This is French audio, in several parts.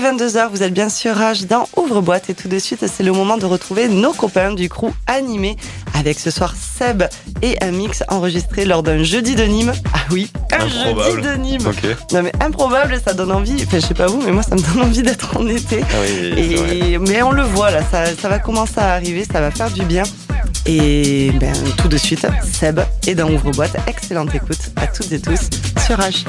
est 22h, vous êtes bien sûr Rage dans Ouvre-boîte et tout de suite c'est le moment de retrouver nos copains du crew animé avec ce soir Seb et un mix enregistré lors d'un jeudi de Nîmes. Ah oui, un jeudi de Nîmes. Non mais improbable, ça donne envie. Enfin je sais pas vous, mais moi ça me donne envie d'être en été. Ah et, mais on le voit là, ça, ça va commencer à arriver, ça va faire du bien. Et ben, tout de suite, Seb est dans Ouvre-boîte. Excellente écoute à toutes et tous sur H.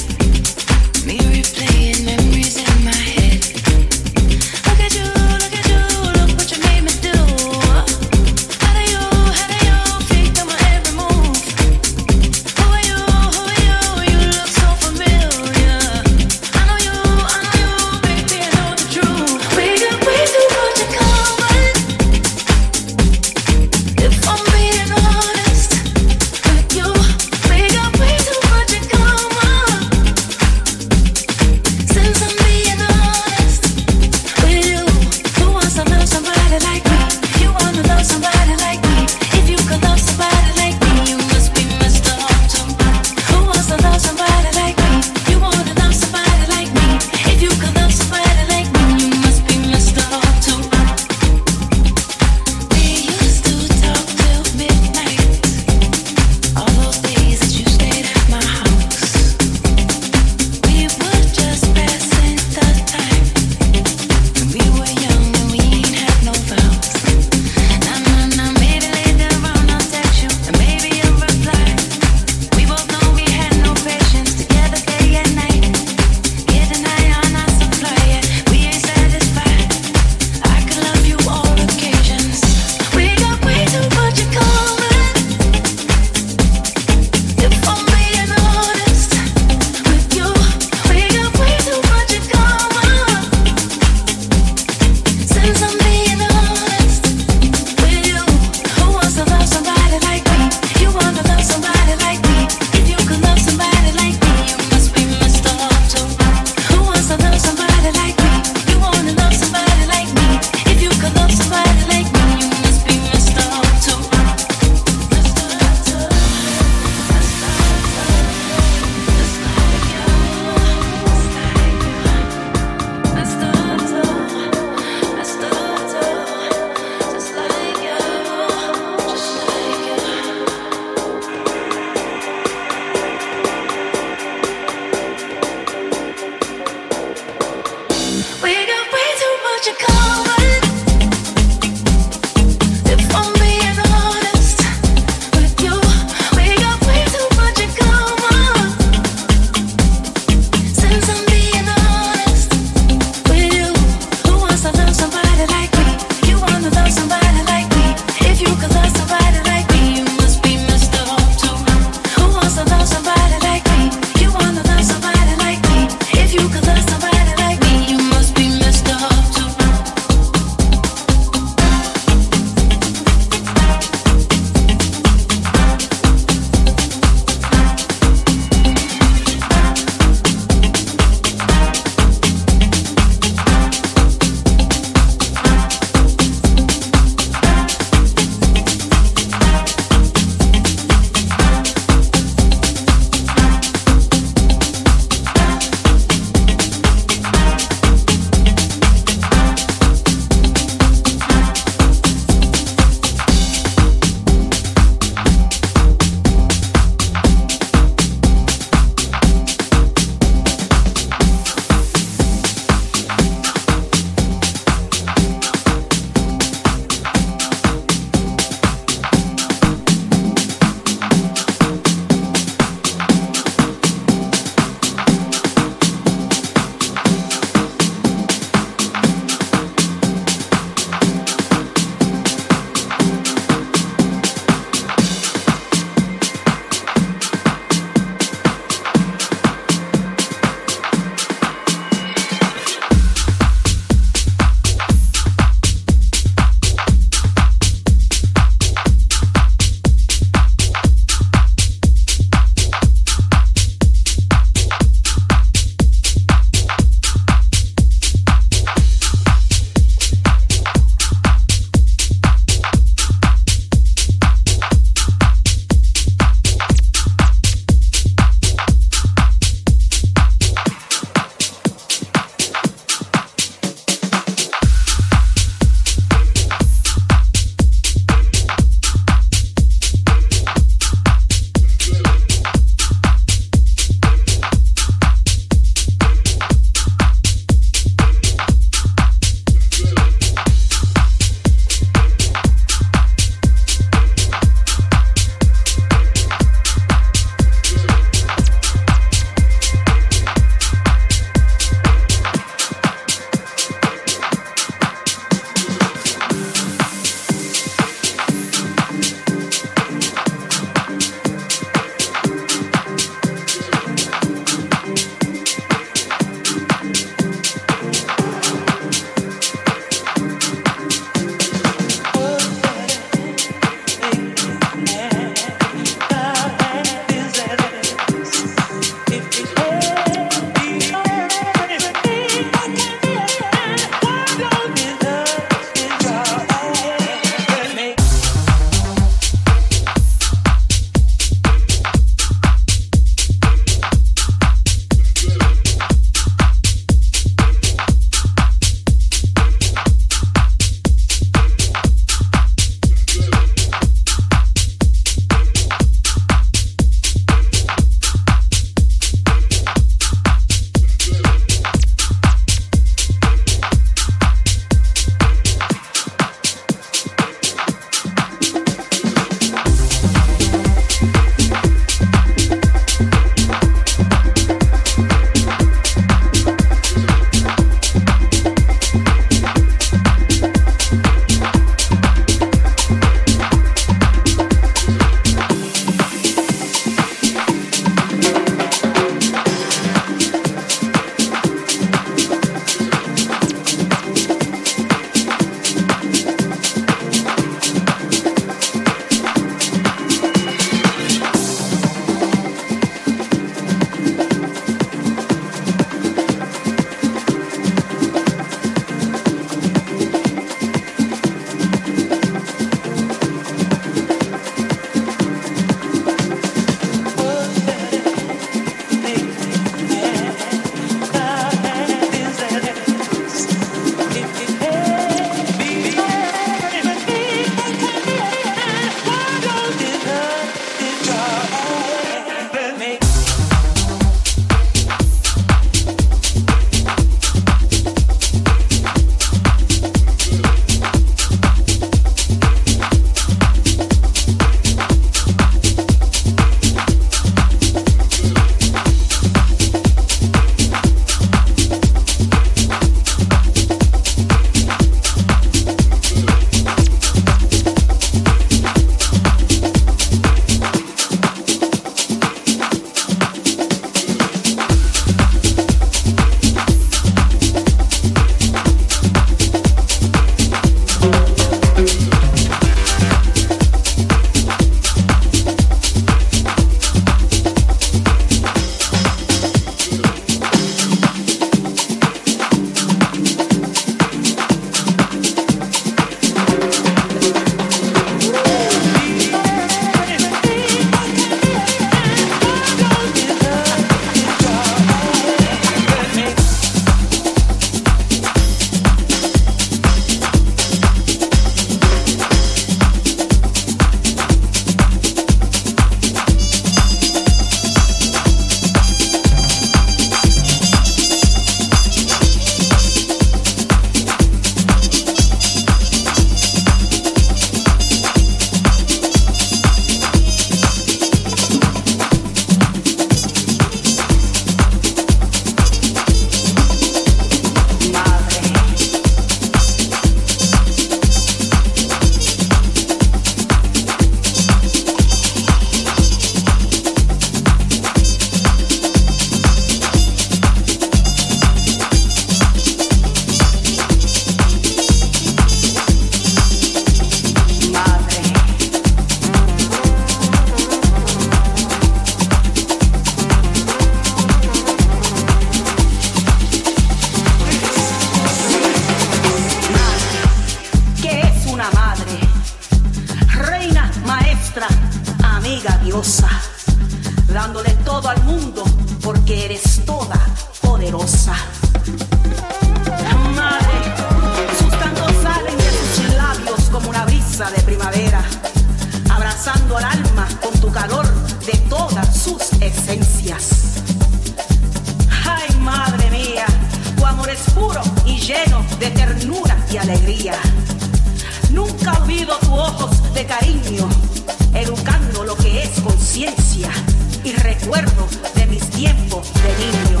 de mis tiempos de niño.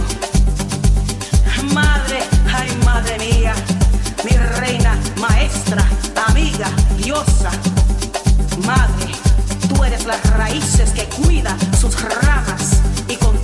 Madre, ay madre mía, mi reina, maestra, amiga, diosa. Madre, tú eres las raíces que cuida sus ramas y con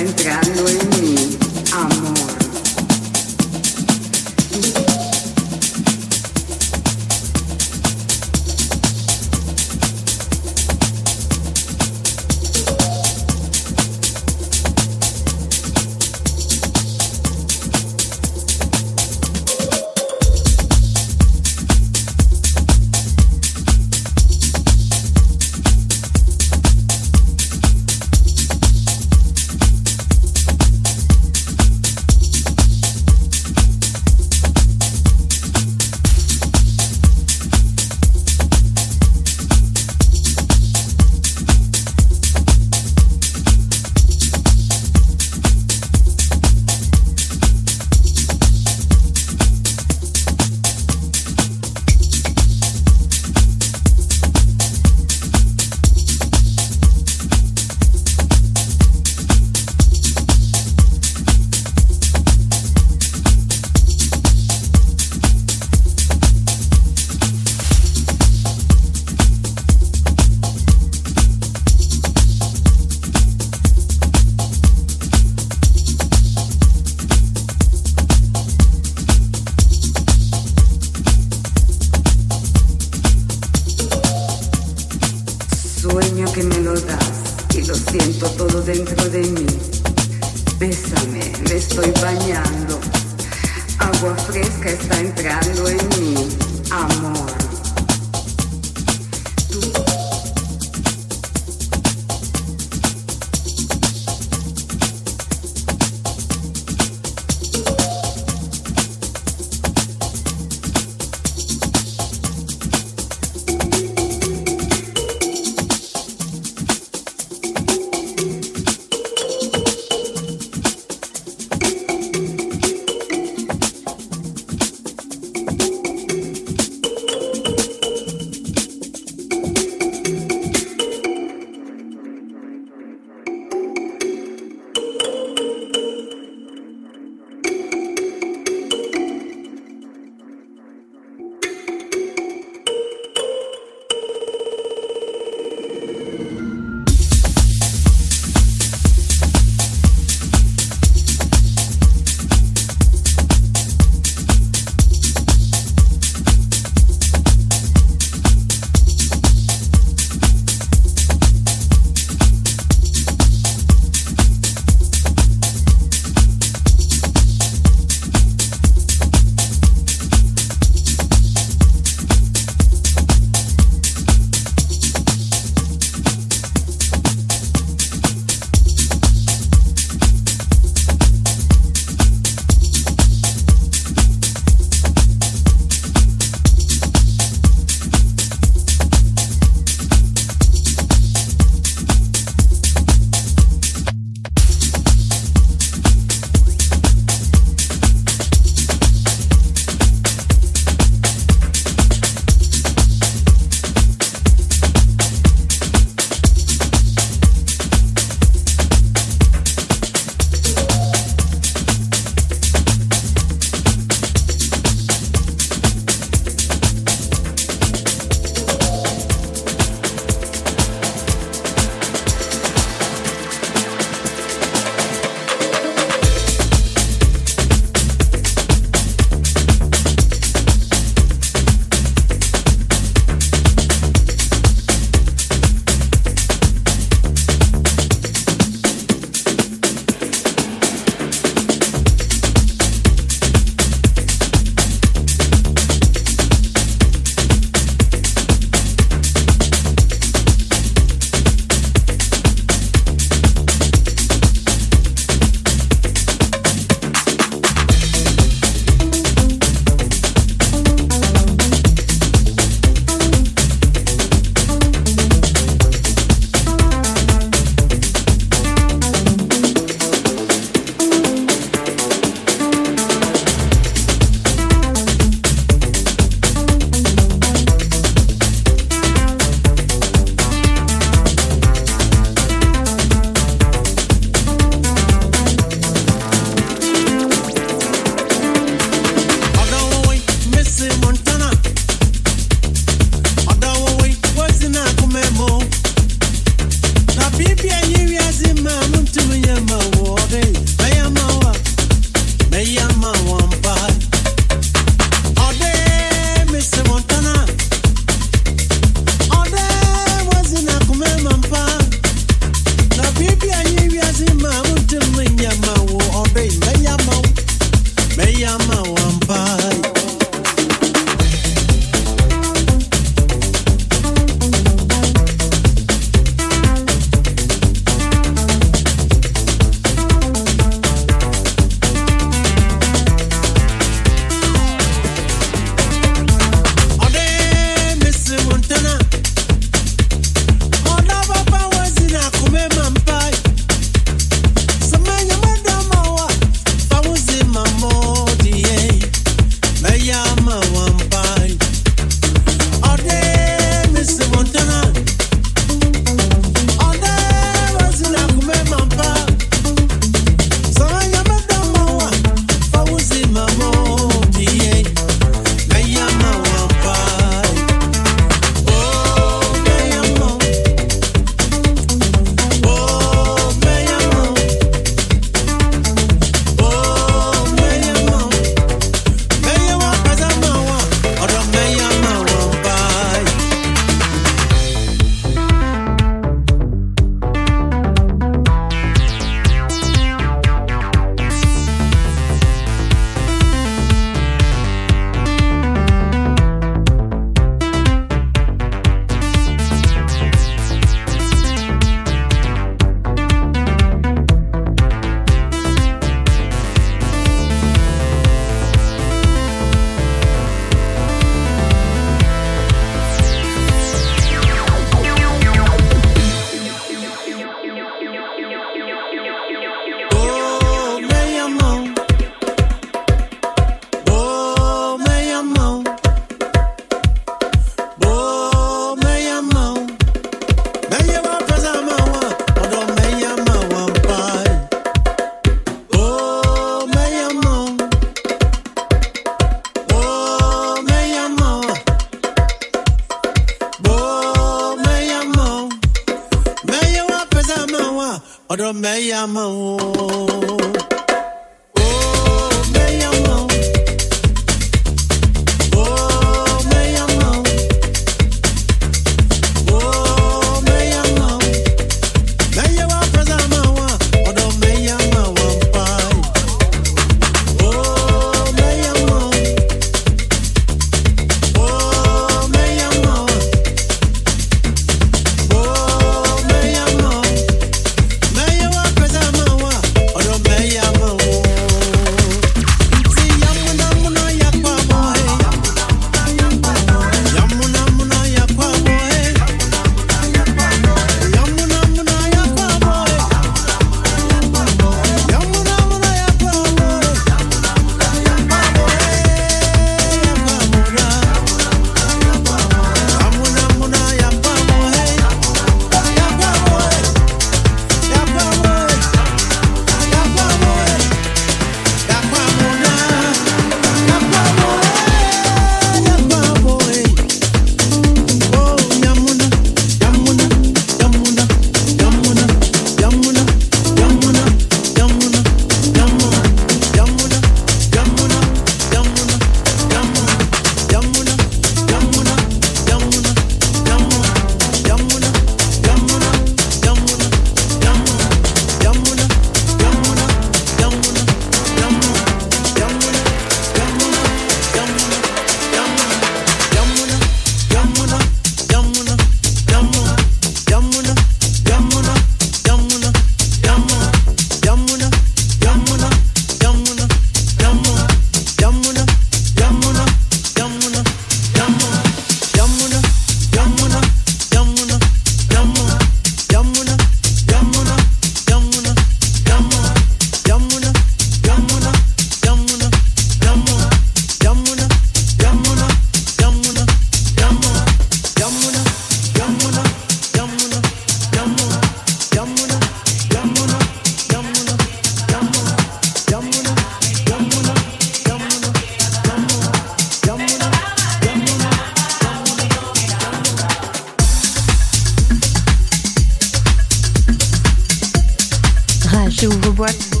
boîte.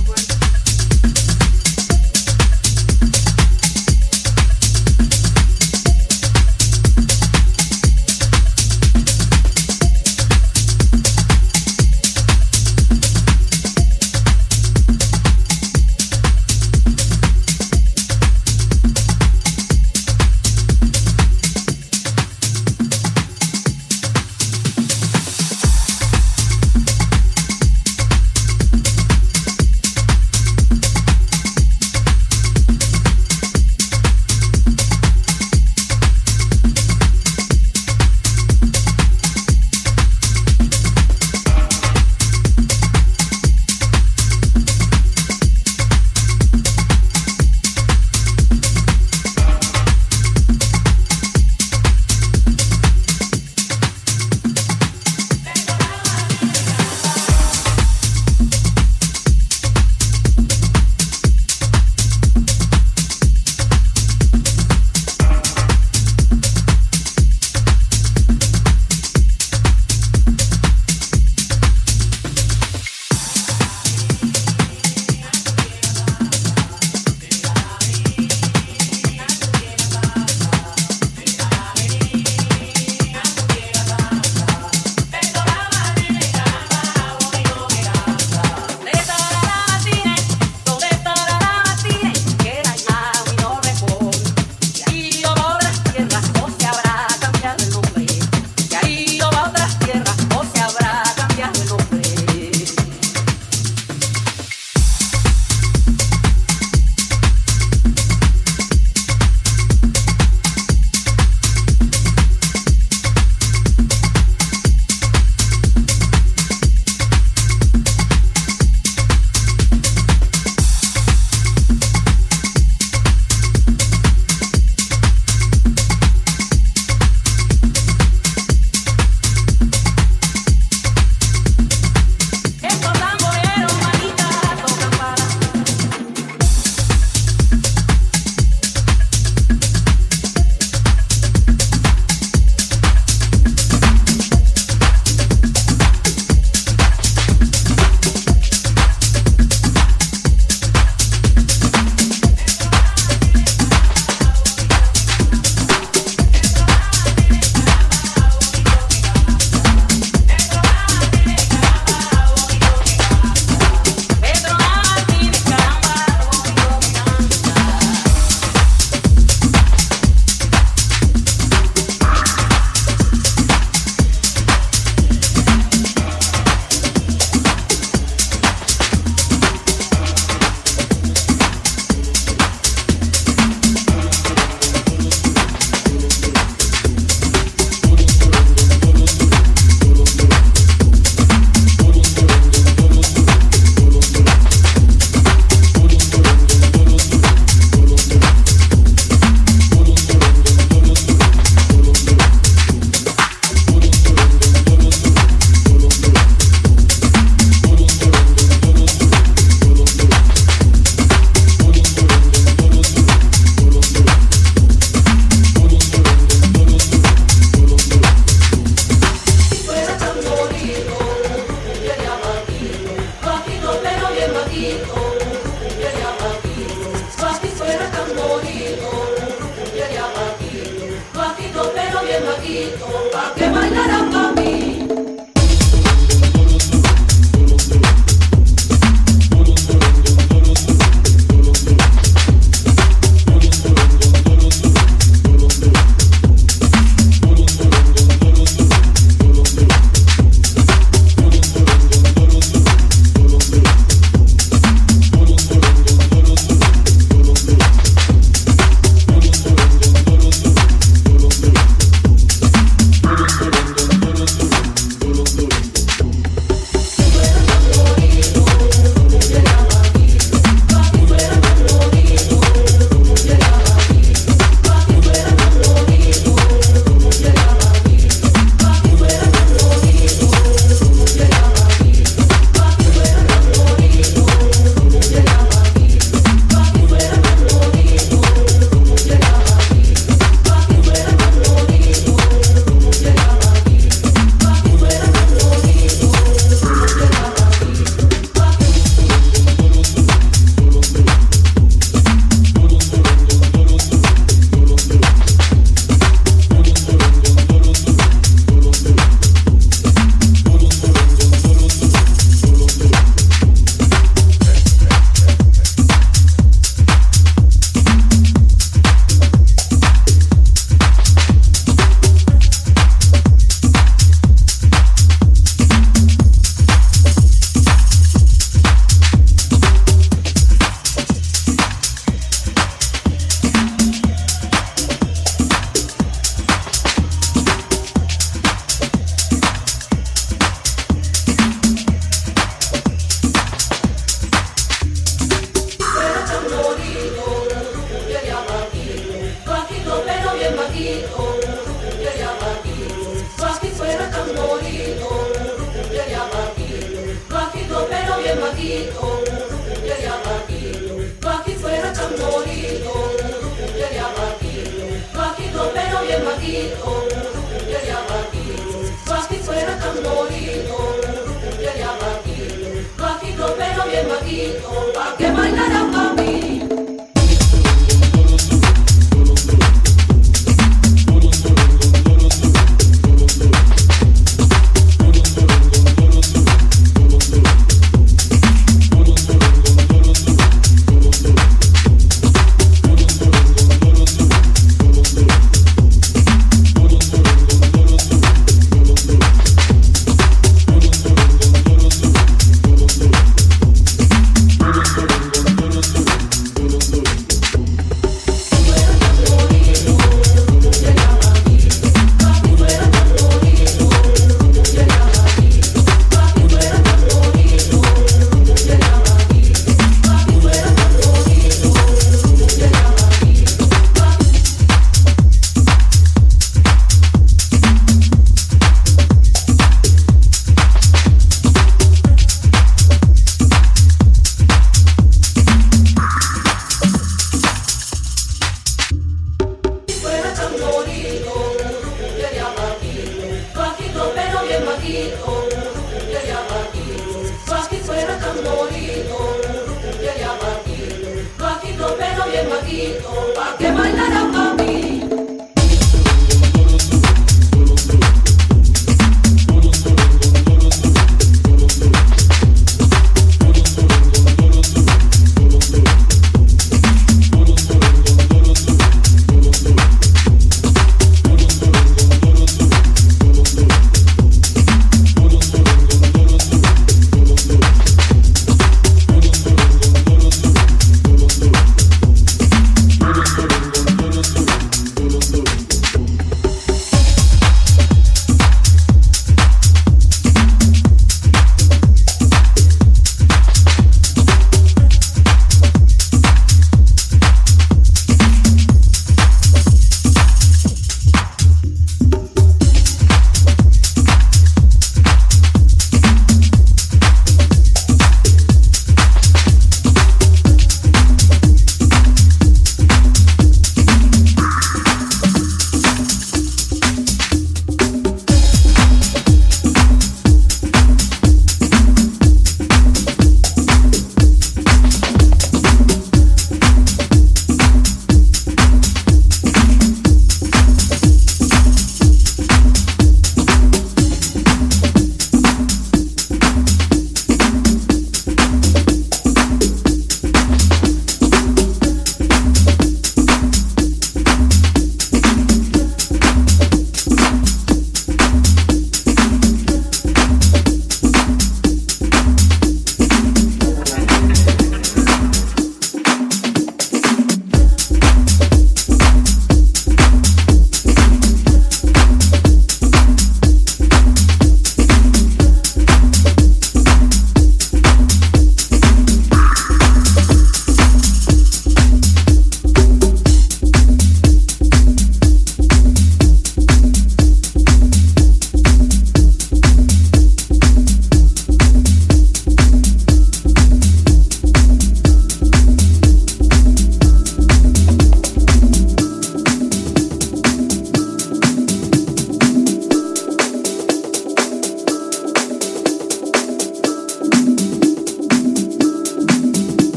morir, oh, suena pero bien maki, oh, pa que bailara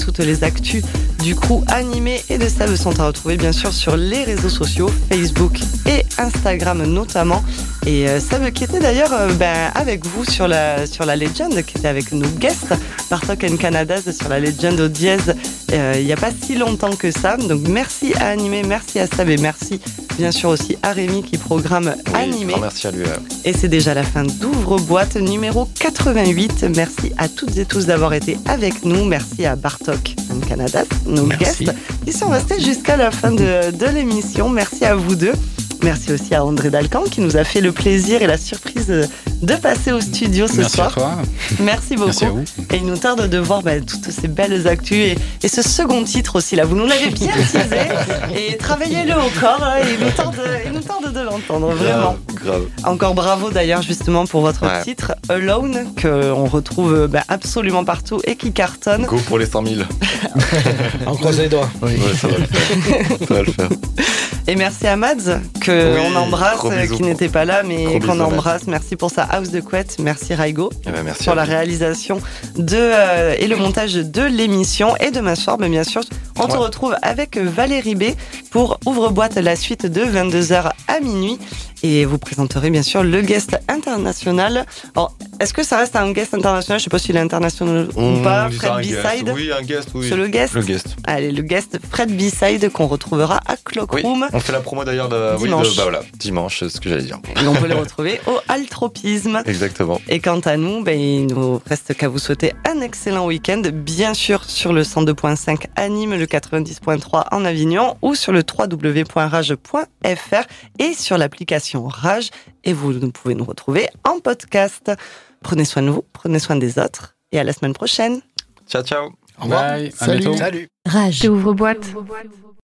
Toutes les actus du crew animé et de Seb sont à retrouver bien sûr sur les réseaux sociaux, Facebook et Instagram notamment. Et euh, Seb qui était d'ailleurs euh, ben, avec vous sur la, sur la Legend, qui était avec nos guests, Bartok and Canadas sur la Legend au dièse euh, il n'y a pas si longtemps que ça. Donc merci à Animé, merci à Seb et merci bien sûr aussi à Rémi qui programme Animé. merci à lui. Et c'est déjà la fin d'Ouvre-boîte numéro 88. Merci à toutes et tous d'avoir été avec nous. Merci à Bartok and Canadas, nos guests, qui sont restés jusqu'à la fin de, de l'émission. Merci à vous deux. Merci aussi à André Dalcan qui nous a fait le plaisir et la surprise de passer au studio ce Merci soir. À toi. Merci beaucoup. Merci à vous. Et il nous tarde de voir bah, toutes ces belles actus et, et, ce second titre aussi là. Vous nous l'avez bien teasé et travaillez-le encore. Hein, et il nous tarde, il nous tarde de l'entendre vraiment. Grave. Encore bravo d'ailleurs justement pour votre Ouais. titre Alone que on retrouve bah, absolument partout et qui cartonne. Go pour les 100 000. On croise les doigts. Ouais, ça va le faire. Ça va le faire. Et merci à Mads que Oui, on embrasse, euh, qui pour- n'était pas là mais qu'on embrasse. Merci pour sa house de couette. Merci Raigo. Eh ben, merci à la réalisation de, euh, et le montage de l'émission. Et demain soir, mais bien sûr, on te Ouais. retrouve avec Valérie B pour Ouvre-boîte la suite de 22h à minuit. Et vous présenterez bien sûr le guest international. Alors, est-ce que ça reste un guest international? Je sais pas s'il est international ou On pas. Fred. B-side. Oui, un guest, oui. C'est le guest? Le guest. Allez, le guest Fred B-side qu'on retrouvera à Oui. Cloakroom. On fait la promo d'ailleurs de, oui, Dimanche. de- bah voilà, dimanche, c'est ce que j'allais dire. Et on peut le retrouver au Altropisme. Exactement. Et quant à nous, ben, il nous reste qu'à vous souhaiter un excellent week-end, bien sûr sur le 102.5 Anime, le 90.3 en Avignon ou sur le www.rage.fr et sur l'application Rage. Et vous nous pouvez nous retrouver en podcast. Prenez soin de vous, prenez soin des autres et à la semaine prochaine. Ciao, ciao. Bye. À Salut. bientôt. Salut. Rage. Ouvre-boîte.